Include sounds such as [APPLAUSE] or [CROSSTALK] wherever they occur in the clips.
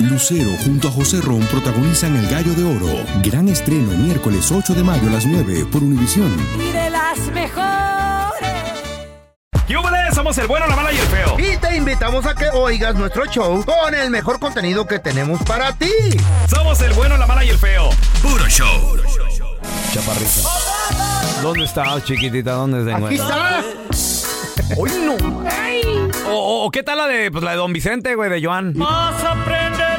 Lucero junto a José Ron protagonizan El Gallo de Oro. Gran estreno miércoles 8 de mayo a las 9 por Univisión. Y de las mejores. ¡Yúbales! Somos el bueno, la mala y el feo. Y te invitamos a que oigas nuestro show con el mejor contenido que tenemos para ti. Somos el bueno, la mala y el feo. Puro show. Chaparrita. ¿Dónde estás, chiquitita? ¿Dónde se Aquí encuentra? está. ¡Hoy no! O, o- o qué tal la de, pues, la de Don Vicente, güey, de Joan? Más aprenderé a vivir sin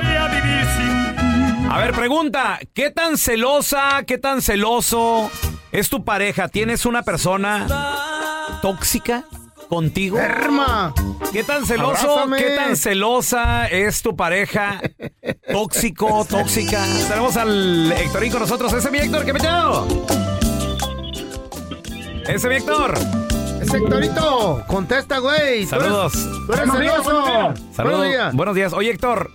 A ver, pregunta, ¿qué tan celosa, qué tan celoso es tu pareja? ¿Tienes una persona tóxica contigo? Herma. ¿Qué tan celoso, Abrázame. qué tan celosa es tu pareja? Tóxico, tóxica. Tenemos al Héctorín con nosotros. Ese es mi Héctor, ¿qué metido? Ese es mi Héctor. Ese Héctorito, contesta, güey. Tú eres- Saludos. Tú eres celoso. Saludos. Buenos días. Buenos días. Oye, Héctor,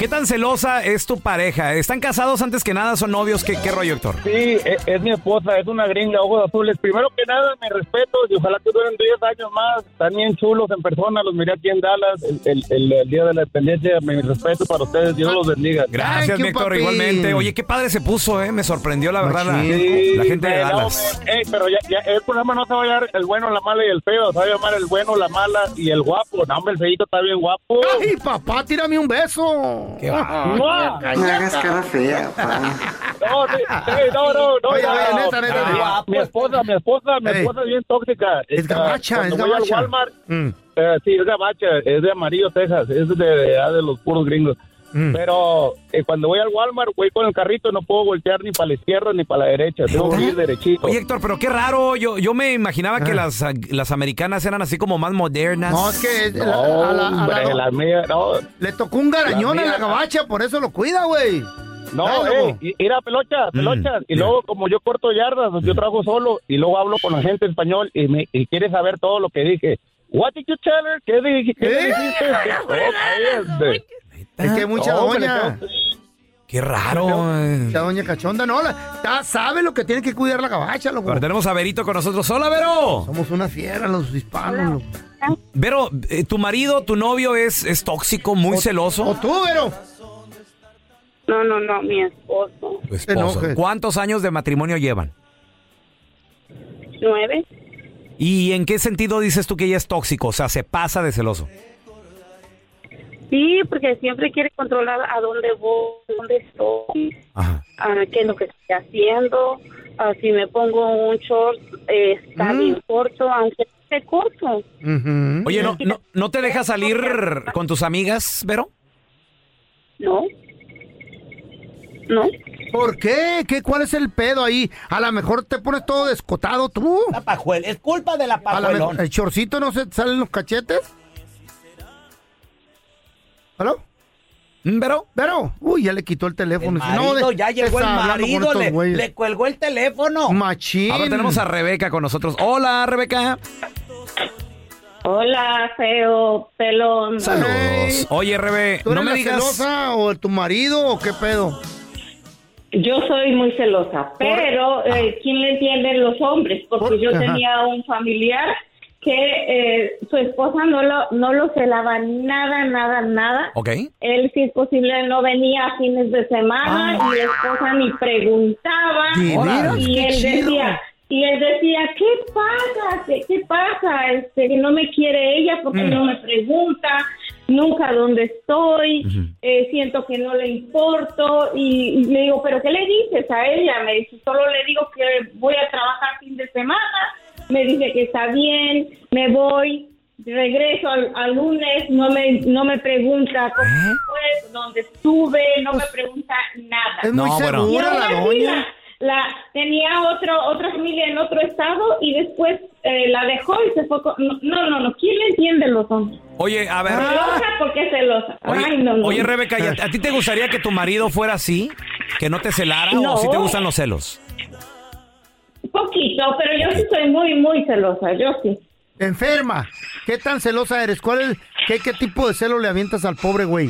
¿qué tan celosa es tu pareja? ¿Están casados antes que nada? ¿Son novios? ¿Qué, qué rollo, Héctor? Sí, es, es mi esposa, es una gringa, ojos azules. Primero que nada, mis respetos y ojalá que duren 10 años más. Están bien chulos en persona, los miré aquí en Dallas el, el- el- el día de la independencia. Mi respeto para ustedes, Dios los bendiga. Gracias, Thank you, mi Héctor, igualmente. Oye, qué padre se puso, ¿eh? Me sorprendió, la verdad, la, Sí, la gente de Dallas. ey, pero ya, ya el programa no se va a llamar el bueno, la mala y el feo, se va a llamar el bueno, la mala y el guapo. No, hombre, el feito está bien guapo. Ay, papá, tírame un beso. Qué va. ¡Mua! No hagas cara fea, [LAUGHS] pa. No, sí, sí, no, no, no. Oye, no, no. neta, neta, Mi- neta. Mi esposa, mi esposa, mi esposa es bien tóxica. Es gabacha, cuando es voy al gabacha. Walmart, Mm. eh, sí, es gabacha, es de Amarillo, Texas, es de, de, de los puros gringos. Mm. Pero eh, cuando voy al Walmart, voy con el carrito, no puedo voltear ni para la izquierda ni para la derecha, tengo que ir derechito. Oye, Héctor, pero qué raro. Yo, yo me imaginaba que Ah. las, las americanas eran así como más modernas. No, es que no, la- a la- a la- hombre, la mía, no, le tocó un garañón La a la mía- gabacha, por eso lo cuida, güey. no, Dale, eh, ir a pelochas, pelochas. Y luego, como yo corto yardas, yo trabajo solo y luego hablo con la gente en español y, me, y quiere saber todo lo que dije. What did you tell her? ¿Qué, di- qué ¿Eh? dijiste? [LAUGHS] Oh, cállate. Es que hay mucha No, hombre, doña. Qué raro. Mucha doña cachonda, no. La, ta- sabe lo que tiene que cuidar la gabacha, loco. Pero tenemos a Verito con nosotros. Hola, Vero. Somos una fiera los hispanos, loco. Vero, eh, tu marido, tu novio es, es tóxico, muy O celoso. tú, Vero. No, no, no, mi esposo. Tu enojes. ¿Cuántos años de matrimonio llevan? Nueve. ¿Y en qué sentido dices tú que ella es tóxico? O sea, se pasa de celoso. Sí, porque siempre quiere controlar a dónde voy, dónde estoy, Ajá. a qué es lo que estoy haciendo. a si me pongo un short, eh, está Mm. bien corto, aunque esté corto. Ujú. Oye, ¿no, no, ¿no te deja salir con tus amigas, Vero? No. No. ¿Por qué? ¿Qué? ¿Cuál es el pedo ahí? A lo mejor te pones todo descotado tú. La pajuela. Es culpa de la A la pajuelón. ¿El chorcito no se te salen los cachetes? ¿Aló? ¿Mm, ¿Vero? ¿Vero? Uy, ya le quitó el El teléfono. Marido, de- ya llegó el marido, le, le cuelgó el teléfono. Machín. Ahora tenemos a Rebeca con nosotros. Hola, Rebeca. Hola, feo, pelón. Saludos. Oye, Rebe, ¿Tú no me la digas... celosa o tu marido o qué pedo? Yo soy muy celosa, pero eh, ¿quién le entiende los hombres? Porque Por- yo Ajá. tenía un familiar que eh, su esposa no lo, no lo celaba nada, nada, nada. Ok. Él, si es posible, no venía a fines de semana y la esposa ni preguntaba. Y él chido. decía, y él decía, ¿qué pasa? ¿Qué, qué pasa? Este, que no me quiere ella porque Mm. no me pregunta. nunca dónde estoy, eh, siento que no le importo y, y le digo, pero ¿qué le dices a ella? Me dice, solo le digo que voy a trabajar fin de semana, me dice que está bien, me voy, regreso al, al lunes, no me, no me pregunta cómo fue, dónde estuve, no me pregunta nada. Es muy No, segura la doña. La, la- tenía otro, otra familia en otro estado y después eh, la dejó y se fue. con- no, no, no, ¿quién le entiende los hombres? Oye, a ver. Celosa porque es celosa. Oye, Ay, no, no. oye, Rebeca, ¿y a, a ti te gustaría que tu marido fuera así? ¿Que no te celara No. o si te gustan los celos? Poquito, pero yo sí soy muy, muy celosa, yo sí. Enferma. ¿Qué tan celosa eres? ¿Cuál es, qué, qué tipo de celo le avientas al pobre güey?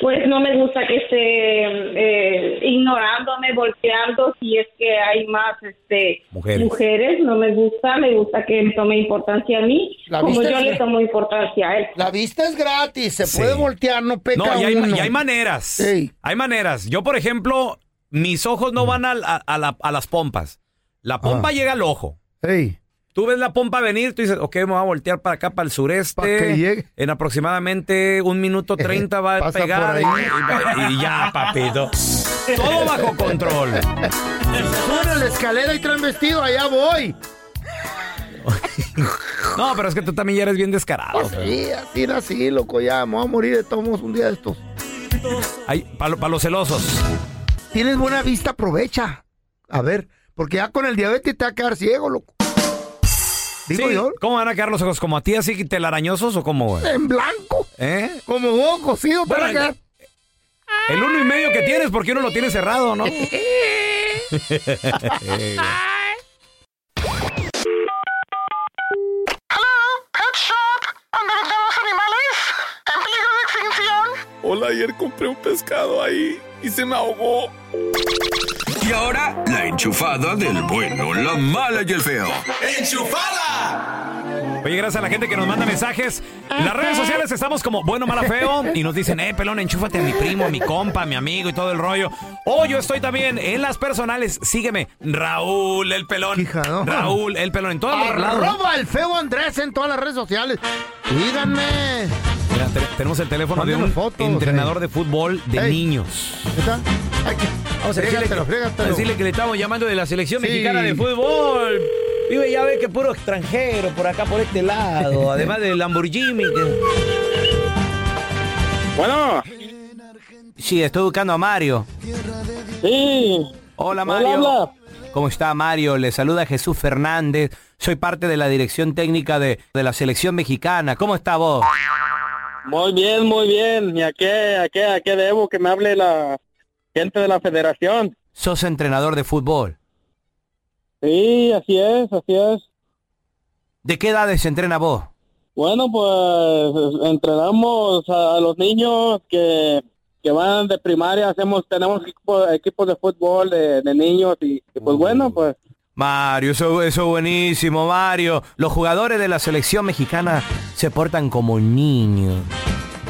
Pues no me gusta que esté eh, ignorándome, volteando si es que hay más este Mujeres. no me gusta, me gusta que me tome importancia a mí, La como yo es- le tomo importancia a él. La vista es gratis, se Sí. puede voltear, no peca No, y hay, uno. y hay maneras. Ey. Hay maneras. Yo, por ejemplo, mis ojos no van al- a, a la- a las pompas. La pompa Ah. llega al ojo. Ey, Tú ves la pompa venir, tú dices, ok, me voy a voltear para acá, para el sureste. Que. En aproximadamente un minuto treinta va a pegar. Y, y ya, papito. [LAUGHS] Todo bajo control. Suben a la escalera y traen vestido, allá voy. No, pero es que tú también ya eres bien descarado. Pues sí, así nací, loco, ya, me voy a morir de todos un día de estos. Para los celosos. Tienes buena vista, aprovecha. A ver, porque ya con el diabetes te va a quedar ciego, loco. Digo Sí, yo, ¿Cómo van a quedar los ojos? ¿Como a ti así telarañosos o cómo, güey? en blanco, ¿Eh? como vos, cocido, Bueno, quedar. El uno y medio que tienes, porque uno lo tiene cerrado, ¿no? [LAUGHS] [LAUGHS] Hola, ayer compré un pescado ahí y se me ahogó. Y ahora, la enchufada del bueno, la mala y el feo. Oye, gracias a la gente que nos manda mensajes. En las redes sociales estamos como bueno, mala, feo. Y nos dicen, eh, pelón, enchúfate a mi primo, a mi compa, a mi amigo y todo el rollo. O yo estoy también en las personales. Sígueme, Raúl el pelón. Hija, no. Raúl el pelón en todos los lados. Arroba el feo Andrés en todas las redes sociales. Díganme. Mira, te- tenemos el teléfono de un fotos, entrenador eh. de fútbol de Ey. niños. ¿Está? Ay, Vamos a decirle, frégatelo, que, frégatelo. a decirle que le estamos llamando de la selección Sí. mexicana de fútbol. Vive ya ve que puro extranjero por acá, por este lado. [LAUGHS] Además del Lamborghini. que- Bueno, Sí, estoy buscando a Mario. sí. Hola Hola, Mario. habla. ¿Cómo está Mario? Le saluda Jesús Fernández. Soy parte de la dirección técnica de, de la selección mexicana. ¿Cómo está vos? Muy bien, muy bien. ¿Y a qué, a qué, a qué debo que me hable la gente de la federación? Sos entrenador de fútbol. Sí, así es, así es. ¿De qué edades entrena vos? Bueno, pues entrenamos a, a los niños que, que van de primaria, hacemos, tenemos equipo- equipos de fútbol de, de niños y, y pues bueno, pues Mario, eso, eso es buenísimo, Mario. Los jugadores de la selección mexicana se portan como niños.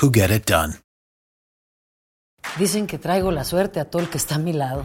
who get it done. Dicen que traigo la suerte a todo el que está a mi lado.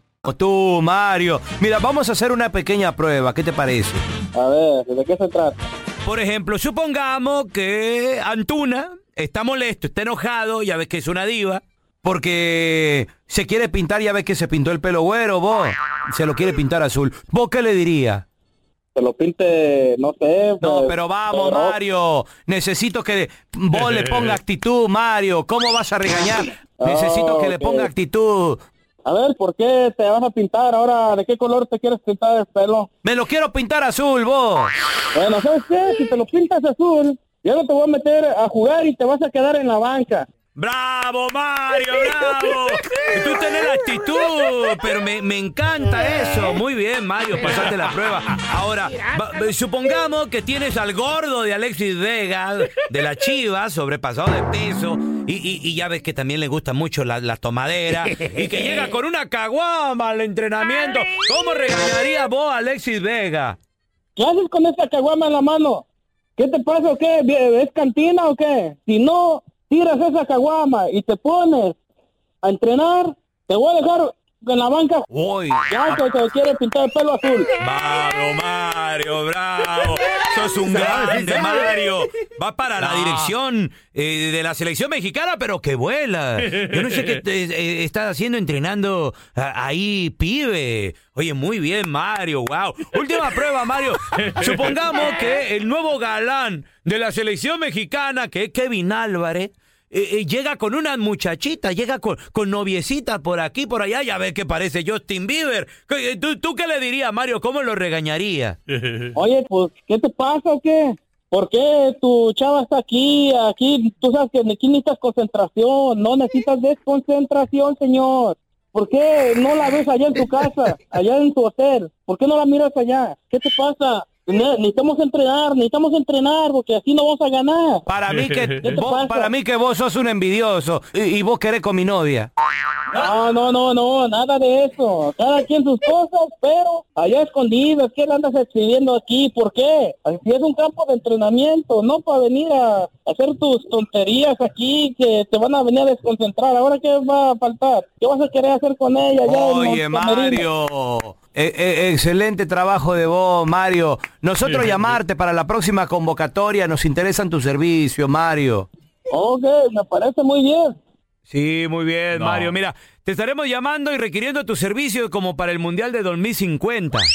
Tú, Mario. Mira, vamos a hacer una pequeña prueba. ¿Qué te parece? A ver, ¿de qué se trata? Por ejemplo, supongamos que Antuna está molesto, está enojado, ya ves que es una diva. Porque se quiere pintar, ya ves que se pintó el pelo güero, vos. Se lo quiere pintar azul. ¿Vos qué le diría? Que lo pinte, no sé. No, pues, pero vamos, pero- Mario. Necesito que vos le [LAUGHS] ponga actitud, Mario. ¿Cómo vas a regañar? Necesito que le ponga actitud. A ver, ¿por qué te vas a pintar ahora? ¿De qué color te quieres pintar el pelo? Me lo quiero pintar azul, vos. Bueno, ¿sabes qué? Si te lo pintas azul, yo no te voy a meter a jugar y te vas a quedar en la banca. ¡Bravo, Mario! ¡Bravo! Tú tenés la actitud, pero me, me encanta eso. Muy bien, Mario, pasaste la prueba. Ahora, va- supongamos que tienes al gordo de Alexis Vega, de la Chiva, sobrepasado de peso, y, y- y ya ves que también le gusta mucho la, la tomadera, [LAUGHS] y que llega con una caguama al entrenamiento. ¿Cómo regañaría vos a Alexis Vega? ¿Qué haces con esta caguama en la mano? ¿Qué te pasa o qué? ¿Es cantina o qué? Si no tiras esa caguama y te pones a entrenar, te voy a dejar en la banca. Uy. Ya que te quiere pintar el pelo azul. Bravo, Mario, bravo. Sos un grande, Mario. Va para la dirección eh, de la selección mexicana, pero que vuela. Yo no sé qué te- eh, está haciendo entrenando a- ahí, pibe. Oye, muy bien, Mario, wow. Última prueba, Mario. [LAUGHS] Supongamos que el nuevo galán de la selección mexicana, que es Kevin Álvarez, eh, eh, llega con una muchachita, llega con, con noviecita por aquí, por allá, ya ves que parece Justin Bieber. ¿Qué- ¿Tú, tú qué le dirías, Mario? ¿Cómo lo regañaría? [LAUGHS] Oye, pues, ¿qué te pasa o qué? ¿Por qué tu chava está aquí? Aquí, tú sabes que aquí necesitas concentración, no necesitas desconcentración, señor. ¿Por qué no la ves allá en tu casa, allá en tu hotel? ¿Por qué no la miras allá? ¿Qué te pasa? Ne- Necesitamos entrenar, necesitamos entrenar, porque así no vamos a ganar. Para mí que para mí que vos sos un envidioso y, y vos querés con mi novia. No, no, no, no, nada de eso. Cada quien sus cosas, pero allá escondidas. ¿Qué le andas exhibiendo aquí? ¿Por qué? Aquí es un campo de entrenamiento, no para venir a hacer tus tonterías aquí que te van a venir a desconcentrar. ¿Ahora qué va a faltar? ¿Qué vas a querer hacer con ella? allá Oye? Mario. Eh, eh, excelente trabajo de vos, Mario. Nosotros llamarte para la próxima convocatoria, nos interesan tus servicios, Mario. Ok, me parece muy bien. Sí, muy bien, Mario. Mira, te estaremos llamando y requiriendo tu servicio como para el Mundial de 2050. [LAUGHS]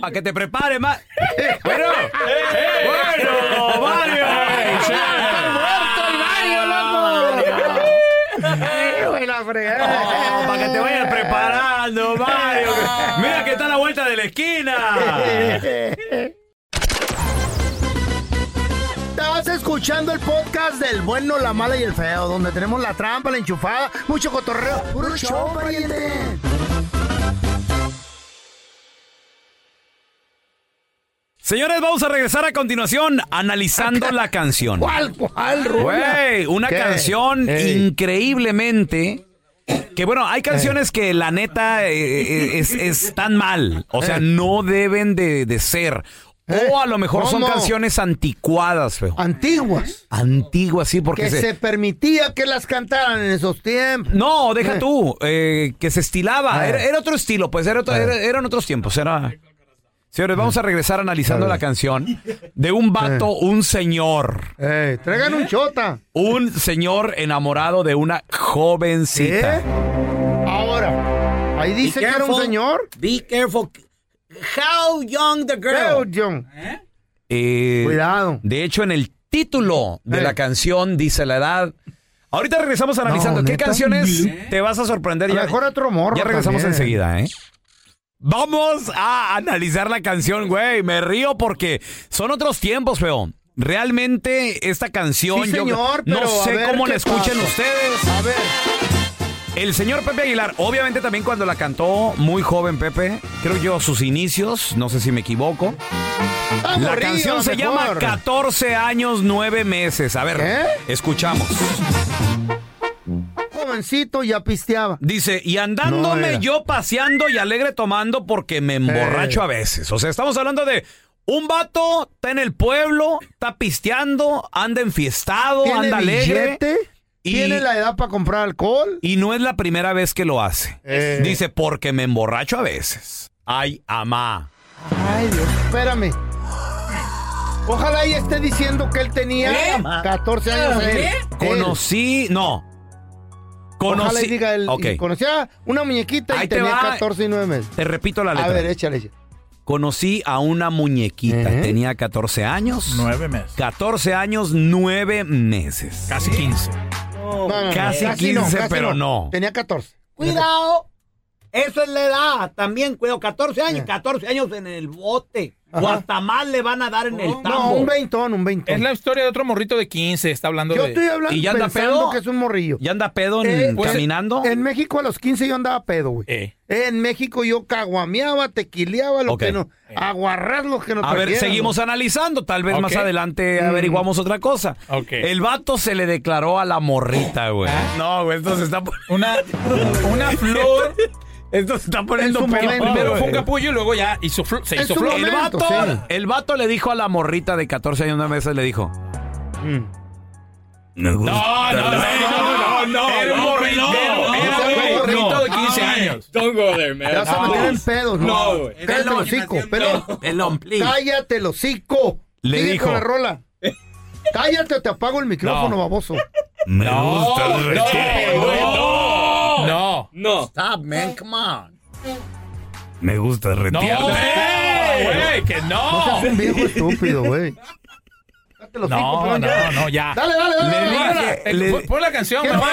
Para que te prepares más. Bueno, bueno, Mario. Para que te vayas preparando, [LAUGHS] Mario. Mira que está a la vuelta de la esquina. Estás escuchando el podcast del bueno, la mala y el feo, donde tenemos la trampa, la enchufada, mucho cotorreo. ¡Puro show, pariente! Señores, vamos a regresar a continuación analizando la canción. ¿Cuál, cuál? Güey, una ¿Qué? canción Ey. increíblemente. Que bueno, hay canciones que la neta eh, eh, es, es tan mal. O sea, Eh. no deben de, de ser. O a lo mejor son canciones anticuadas, feo. Antiguas. Antiguas, sí, porque que se... se... permitía que las cantaran en esos tiempos. No, deja Eh. tú, eh, que se estilaba. Eh. Era, era otro estilo, pues era otro- Eh. era- eran otros tiempos. Era... Señores, vamos a regresar analizando la canción de un vato, un señor. Eh, traigan un chota. Un señor enamorado de una jovencita. ¿Eh? Ahora, ahí dice que era un señor. Be careful. How young the girl? How young. Eh, Cuidado. De hecho, en el título de Eh. la canción dice la edad. Ahorita regresamos analizando No, qué canciones te vas a sorprender. A Ya, mejor otro morro ya regresamos también. enseguida, ¿eh? Vamos a analizar la canción, güey. Me río porque son otros tiempos, feo. Realmente esta canción, Sí, yo señor, no pero a sé ver cómo la escuchen pasa. ustedes. A ver. El señor Pepe Aguilar, obviamente también cuando la cantó muy joven Pepe, creo yo sus inicios, no sé si me equivoco. La canción se mejor. llama 14 años 9 meses. A ver, escuchamos. Jovencito ya pisteaba. Dice, y andándome yo paseando y alegre tomando porque me emborracho Eh. a veces. O sea, estamos hablando de un vato, está en el pueblo, está pisteando, anda enfiestado, Tiene anda alegre. billete, tiene la edad para comprar alcohol. Y no es la primera vez que lo hace. Eh. Dice, porque me emborracho a veces. Ay, amá. Ay, Dios, espérame. Ojalá y esté diciendo que él tenía ¿Eh? 14 años. él. Él. Conocí, no. Ojalá y Conocí. diga él. Ok. y Conocía una muñequita Ahí y te tenía va. 14 y 9 meses. Te repito la A letra. ver, échale. échale. Conocí a una muñequita. ¿Eh? Tenía 14 años. Nueve meses. 14 años, 9 meses. Casi 15. No, no, no, Casi 15, pero no. Tenía 14. Cuidado. Eso es la edad. También, cuidado. 14 años. 14 años en el bote. O hasta más le van a dar en el No, tambo. un veintón, un veintón. Es la historia de otro morrito de 15. Está hablando Yo de. estoy hablando ¿Y ya anda pensando pedo? que es un morrillo. ¿Ya anda pedo en- Eh, pues, caminando? En México a los 15 yo andaba pedo, güey. Eh. En México yo caguameaba, tequileaba, lo que no. Aguarrar lo que no A ver, seguimos analizando. Tal vez más adelante Mm. averiguamos otra cosa. El vato se le declaró a la morrita, güey. No, güey, esto se está Una, una flor. [LAUGHS] Esto se está poniendo En su peor, momento, Primero fue un güey. capullo y luego ya hizo se hizo flor. El vato, sí. el vato le dijo a la morrita de 14 años, una vez le dijo. Mm. Me gusta. No, no, no, no, no. Era un morrito. Era un morrito de 15 años. Don't go there, man. Ya se No. metieron en pedos, ¿no? No, güey. Cállate el hocico, pero cállate el hocico. Le dijo. la rola. Cállate o te apago el micrófono, No. baboso. Me No, gusta el no, retiro. No. No. No. Stop, man. Come on. Me gusta el No, güey, que No no. seas un viejo estúpido, güey. No, no, no, ya. Dale, dale, dale. Le dije- pon- la canción mejor.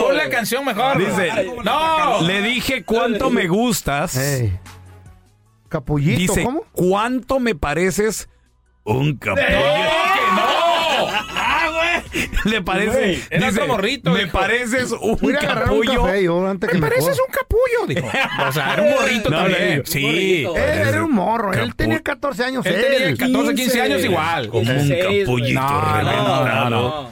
Pon la canción mejor. Dice, No. Le dije cuánto me gustas. Capullito, Dice, ¿cómo? ¿cuánto me pareces un capullo? ¡Eh, [LAUGHS] que! Le parece. Era dice, morrito, Me dijo. pareces un Voy capullo. café yo antes que Me me pareces un capullo, dijo. [LAUGHS] O sea, era un morrito No, también. le- Sí. Él era un morro, él tenía 14 años. Él tenía 14, 15 años igual. Como un 16, capullito. No, no, no,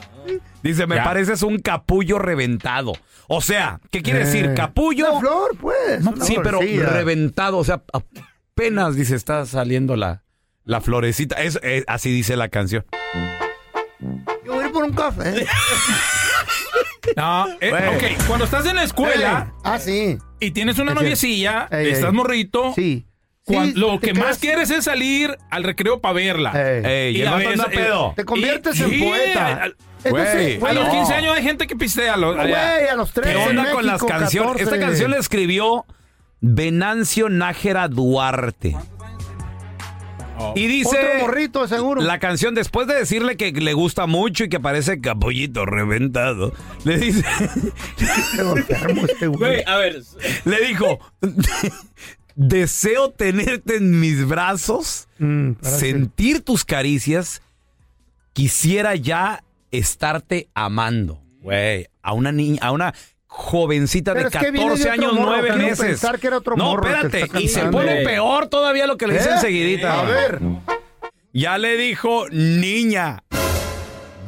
Dice, me Ya. pareces un capullo reventado. O sea, ¿qué quiere decir? Eh, Capullo. Una flor, pues. una sí, pero reventado. O sea, apenas dice, está saliendo la, la florecita. Es, es- así dice la canción. Yo por un café. [LAUGHS] No, eh, Güey. ok, cuando estás en la escuela Ey, Ah, sí. y tienes una Es noviecilla, Ey, ey. estás morrito, Sí. cuan- Sí, lo te que quedas- más quieres es salir al recreo para verla. Ey. Ey, y el a vato anda eh, pedo. Te conviertes Y- en sí, poeta. a- Entonces, Güey, A los no. 15 años hay gente que pistea. a los- Güey, allá. a los 13 ¿Qué onda en con las México, canciones? 14. Esta canción la escribió Venancio Nájera Duarte. Y dice Otro morrito, seguro. la canción, después de decirle que le gusta mucho y que parece capullito reventado, le dice, este güey. A ver. le dijo, deseo tenerte en mis brazos, Mm, sentir tus caricias, quisiera ya estarte amando. Güey, a una niña, a una jovencita Pero de es que viene de 14 otro años, morro, 9 quiero meses. pensar que era otro no, espérate, y se pone peor todavía lo que le dice ¿Eh? enseguidita. A ver. Ya le dijo niña.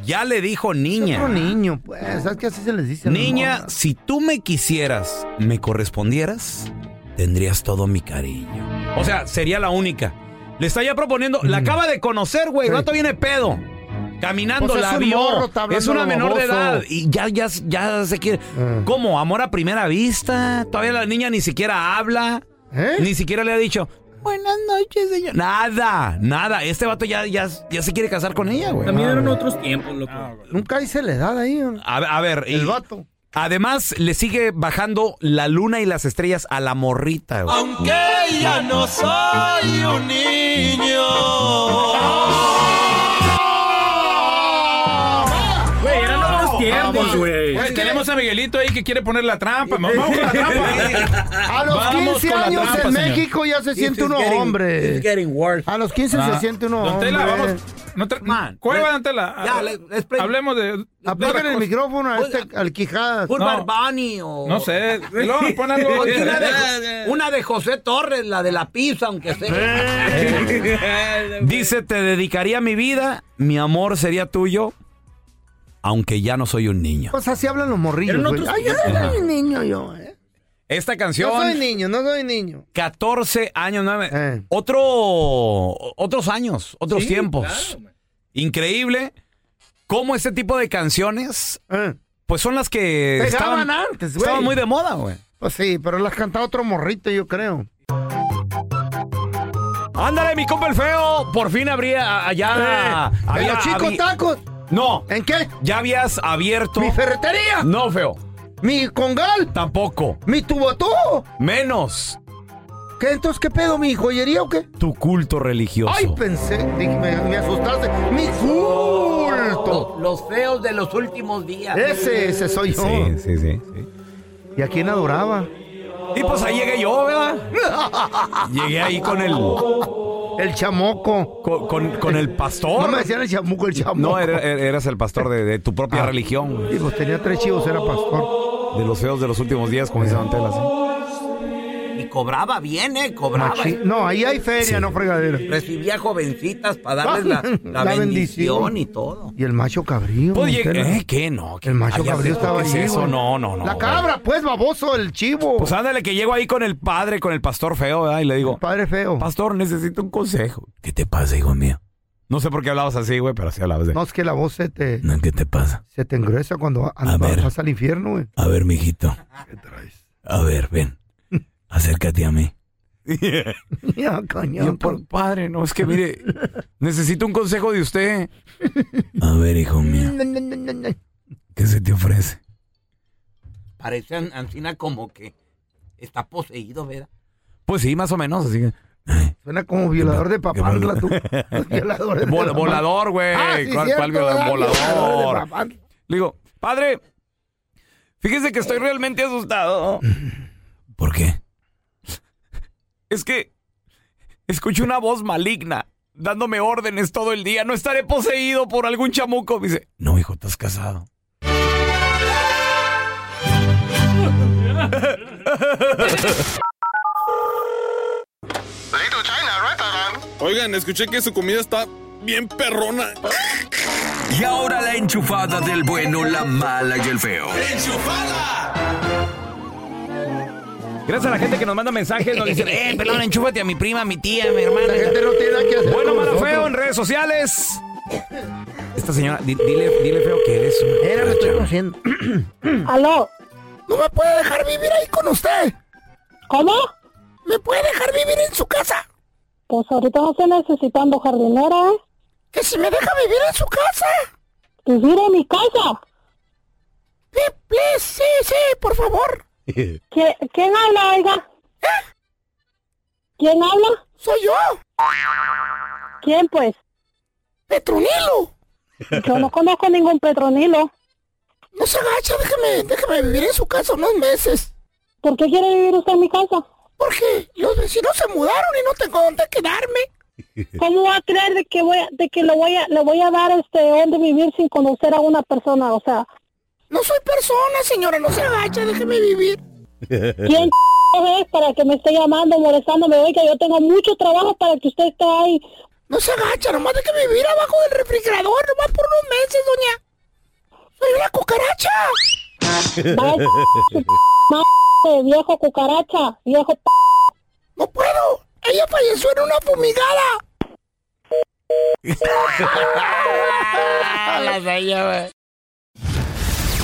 Ya le dijo niña. Otro niño, pues. ¿Sabes qué así se les dice? Niña, si tú me quisieras, me correspondieras, tendrías todo mi cariño. O sea, sería la única. Le está ya proponiendo, la acaba de conocer, güey. El Mm. Sí. viene pedo. Caminando, Pues es la vio. morro, es una menor de edad. Y ya, ya, ya se quiere. Mm. ¿Cómo? ¿Amor a primera vista? Todavía la niña ni siquiera habla. ¿Eh? Ni siquiera le ha dicho, buenas noches, señor. Nada, nada. Este vato ya, ya, ya se quiere casar con ella, güey. También eran otros tiempos, loco. Nunca hice la edad ahí. ¿no? A, a ver, y El vato. además le sigue bajando la luna y las estrellas a la morrita, güey. Aunque ya no soy un niño. Güey. Güey, Tenemos a Miguelito ahí que quiere poner la trampa. Vamos con la trampa. [LAUGHS] A los Vamos 15 con la años trampa, en señor. México ya se siente uno getting- hombre. A los 15 Ah. se siente uno Don hombre. Tela, vamos. No tra- Cueva, don Tela. Ya, le- play- Hablemos de. Apagan el micrófono a este, al Quijadas. Put No. Bad Bunny o... No sé. Luego pon algo. [LAUGHS] Una de, una de José Torres, la de la pizza, aunque sea. [LAUGHS] Dice, te dedicaría mi vida, mi amor sería tuyo, aunque ya no soy un niño. Pues así hablan los morrillos, güey. Ay, yo no soy niño, yo, eh. Esta No canción, soy niño, no soy niño. 14 años, nueve- Eh. otro, otros años, otros Sí, tiempos. claro. Increíble cómo este tipo de canciones, Eh. pues son las que Pegaban estaban, antes, güey. estaban muy de moda, güey. Pues sí, pero las cantaba otro morrito, yo creo. Ándale, mi compa el feo, por fin habría allá... Eh, había- los chicos había- tacos. No, ¿En qué? ya habías abierto... ¿Mi ferretería? No, feo, ¿Mi congal? tampoco. ¿Mi tubotú? Menos ¿Qué entonces qué pedo? ¿Mi joyería o qué? tu culto religioso. Ay, pensé, dije, me, me asustaste. ¡Mi culto! Los feos de los últimos días. Ese, ese soy yo. Sí, sí, sí, sí. ¿Y a quién adoraba? Y pues ahí llegué yo, ¿verdad? [LAUGHS] Llegué ahí con el El chamoco. con, con- con el pastor. No me decían el chamuco, el chamoco. No, era- er- eras el pastor de, de tu propia Ah. religión. Y pues tenía tres chivos, era pastor. De los feos de los últimos días, como dice Don Tela, ¿sí? Cobraba bien, ¿eh? Cobraba. Machi- No, ahí hay feria, no fregadera. Recibía jovencitas para darles la, la La bendición. bendición. y todo. Y el macho cabrío. Tela. ¿eh? ¿Qué? No. ¿qué? El macho cabrío estaba ¿qué es ahí, eso? güey. No, no, no. La güey. cabra, pues, baboso, el chivo. Pues ándale, que llego ahí con el padre, con el pastor feo, ¿verdad? Y le digo, Padre feo. pastor, necesito un consejo. ¿Qué te pasa, hijo mío? No sé por qué hablabas así, güey, pero así hablabas de... No, es que la voz se te, No, ¿Qué te pasa? se te engruesa cuando a- A ver. vas al infierno, güey. A ver, mijito. ¿Qué traes? A ver, ven. Acércate a mí. [LAUGHS] Ya, Y coño. yo, "Por- padre, no, es que mire, [LAUGHS] necesito un consejo de usted. A ver, hijo mío, ¿qué se te ofrece? Parece an- Ancina como que está poseído, ¿verdad? Pues sí, más o menos, así que... Suena como violador de papantla, tú. [LAUGHS] Violador de Vol- volador, güey. Ah, sí, ¿Cuál, ¿verdad? Violador de volador? Le digo, padre, fíjese que estoy realmente asustado. ¿Por qué? Es que escucho una voz maligna dándome órdenes todo el día. No estaré poseído por algún chamuco. Me dice, no, hijo, estás casado. Oigan, escuché que su comida está bien perrona. Y ahora la enchufada del bueno, la mala y el feo. Gracias a la gente que nos manda mensajes, nos dicen, eh, pelón, enchúfate a mi prima, a mi tía, a mi hermana. La gente no tiene nada que hacer Bueno, malo, feo en redes sociales. Esta señora, di- dile, dile feo que eres. Era, me estoy conociendo. [CLEARS THROAT] ¿Aló? ¿No me puede dejar vivir ahí con usted? ¿Cómo? ¿Me puede dejar vivir en su casa? Pues ahorita no estoy necesitando jardinera, ¿eh? Que si me deja vivir en su casa. Vivir en mi casa. Sí, please, sí, sí, por favor. [LAUGHS] ¿Qui- ¿Quién habla, oiga? ¿Quién habla? Soy yo, ¿Quién, pues? Petronilo. Yo no conozco ningún Petronilo. No se agacha, déjame, déjame vivir en su casa unos meses. ¿Por qué quiere vivir usted en mi casa? Porque los vecinos se mudaron y no tengo dónde quedarme. [LAUGHS] ¿Cómo va a creer de que voy a, de que le voy a, le voy a dar este dónde vivir sin conocer a una persona? O sea, No soy persona, señora, no se agacha, déjeme vivir. [LAUGHS] ¿quién es para que me esté llamando, molestándome? Oiga, yo tengo mucho trabajo para que usted esté ahí. No se agacha, nomás déjeme vivir abajo del refrigerador, nomás por unos meses, doña. Soy una cucaracha. Vaya, [LAUGHS] viejo cucaracha, viejo p- No puedo. Ella falleció en una fumigada. [LAUGHS]